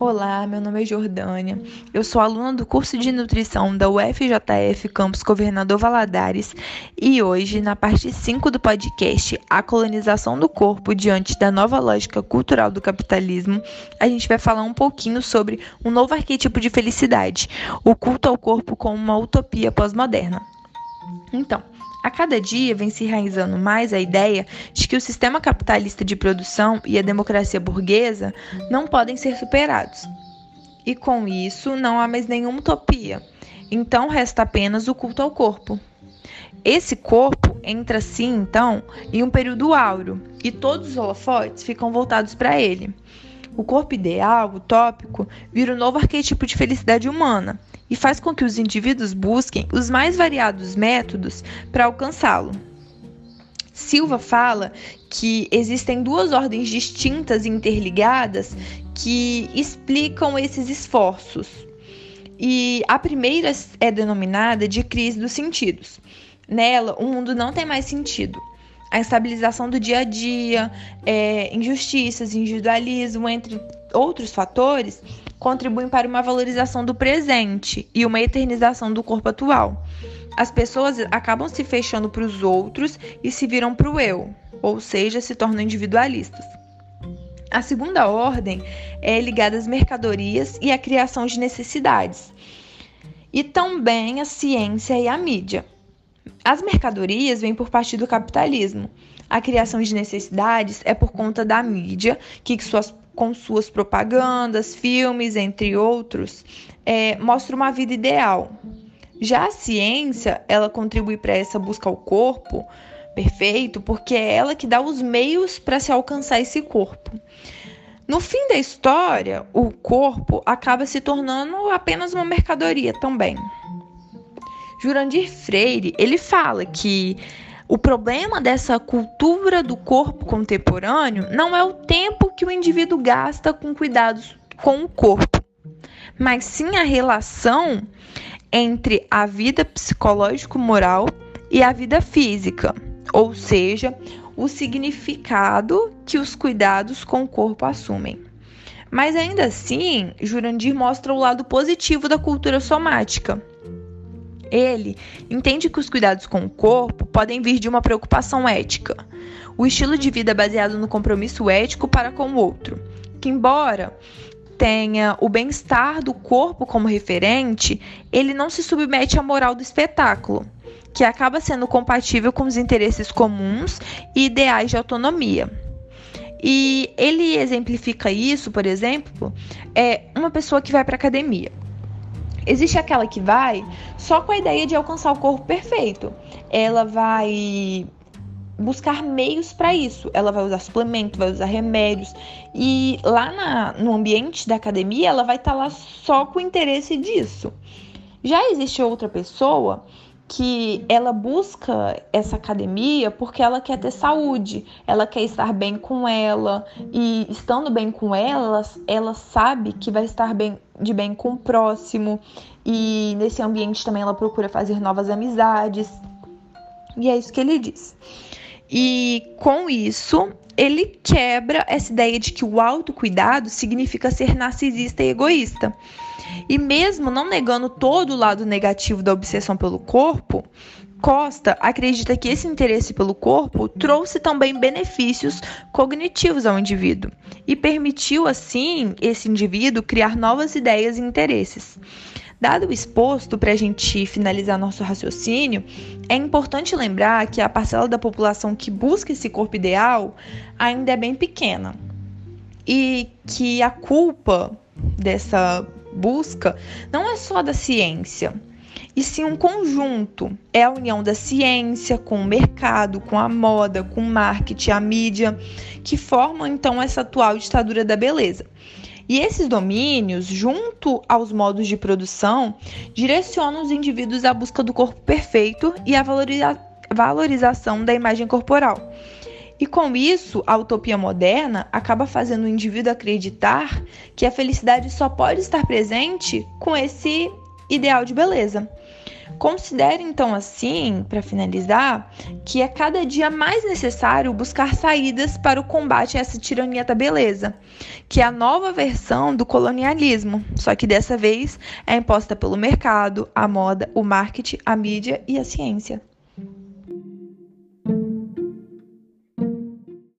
Olá, meu nome é Jordânia. Eu sou aluna do curso de nutrição da UFJF Campus Governador Valadares e hoje, na parte 5 do podcast A colonização do corpo diante da nova lógica cultural do capitalismo, a gente vai falar um pouquinho sobre um novo arquétipo de felicidade, o culto ao corpo como uma utopia pós-moderna. Então, a cada dia vem se enraizando mais a ideia de que o sistema capitalista de produção e a democracia burguesa não podem ser superados. E com isso, não há mais nenhuma utopia. Então resta apenas o culto ao corpo. Esse corpo entra assim, então, em um período áureo, e todos os holofotes ficam voltados para ele. O corpo ideal, utópico, vira um novo arquétipo de felicidade humana, e faz com que os indivíduos busquem os mais variados métodos para alcançá-lo. Silva fala que existem duas ordens distintas e interligadas que explicam esses esforços. E a primeira é denominada de crise dos sentidos. Nela, o mundo não tem mais sentido. A estabilização do dia a dia, é, injustiças, individualismo, entre outros fatores, contribuem para uma valorização do presente e uma eternização do corpo atual. As pessoas acabam se fechando para os outros e se viram para o eu, ou seja, se tornam individualistas. A segunda ordem é ligada às mercadorias e à criação de necessidades, e também à ciência e à mídia. As mercadorias vêm por parte do capitalismo. A criação de necessidades é por conta da mídia, que suas com suas propagandas, filmes, entre outros, é, mostra uma vida ideal. Já a ciência, ela contribui para essa busca ao corpo perfeito, porque é ela que dá os meios para se alcançar esse corpo. No fim da história, o corpo acaba se tornando apenas uma mercadoria também. Jurandir Freire, ele fala que o problema dessa cultura do corpo contemporâneo não é o tempo que o indivíduo gasta com cuidados com o corpo, mas sim a relação entre a vida psicológico-moral e a vida física, ou seja, o significado que os cuidados com o corpo assumem. Mas ainda assim, Jurandir mostra o lado positivo da cultura somática ele entende que os cuidados com o corpo podem vir de uma preocupação ética, o estilo de vida baseado no compromisso ético para com o outro, que embora tenha o bem-estar do corpo como referente, ele não se submete à moral do espetáculo, que acaba sendo compatível com os interesses comuns e ideais de autonomia. E ele exemplifica isso, por exemplo, é uma pessoa que vai para academia. Existe aquela que vai só com a ideia de alcançar o corpo perfeito. Ela vai buscar meios para isso. Ela vai usar suplemento, vai usar remédios. E lá na, no ambiente da academia, ela vai estar tá lá só com o interesse disso. Já existe outra pessoa que ela busca essa academia porque ela quer ter saúde, ela quer estar bem com ela e estando bem com ela, ela sabe que vai estar bem de bem com o próximo e nesse ambiente também ela procura fazer novas amizades. E é isso que ele diz. E com isso, ele quebra essa ideia de que o autocuidado significa ser narcisista e egoísta. E mesmo não negando todo o lado negativo da obsessão pelo corpo, Costa acredita que esse interesse pelo corpo trouxe também benefícios cognitivos ao indivíduo e permitiu, assim, esse indivíduo criar novas ideias e interesses. Dado o exposto, para a gente finalizar nosso raciocínio, é importante lembrar que a parcela da população que busca esse corpo ideal ainda é bem pequena e que a culpa dessa busca não é só da ciência, e sim um conjunto. É a união da ciência com o mercado, com a moda, com o marketing, a mídia, que formam então essa atual ditadura da beleza. E esses domínios, junto aos modos de produção, direcionam os indivíduos à busca do corpo perfeito e à valoriza valorização da imagem corporal. E com isso, a utopia moderna acaba fazendo o indivíduo acreditar que a felicidade só pode estar presente com esse ideal de beleza. Considere então assim, para finalizar, que é cada dia mais necessário buscar saídas para o combate a essa tirania da beleza, que é a nova versão do colonialismo, só que dessa vez é imposta pelo mercado, a moda, o marketing, a mídia e a ciência.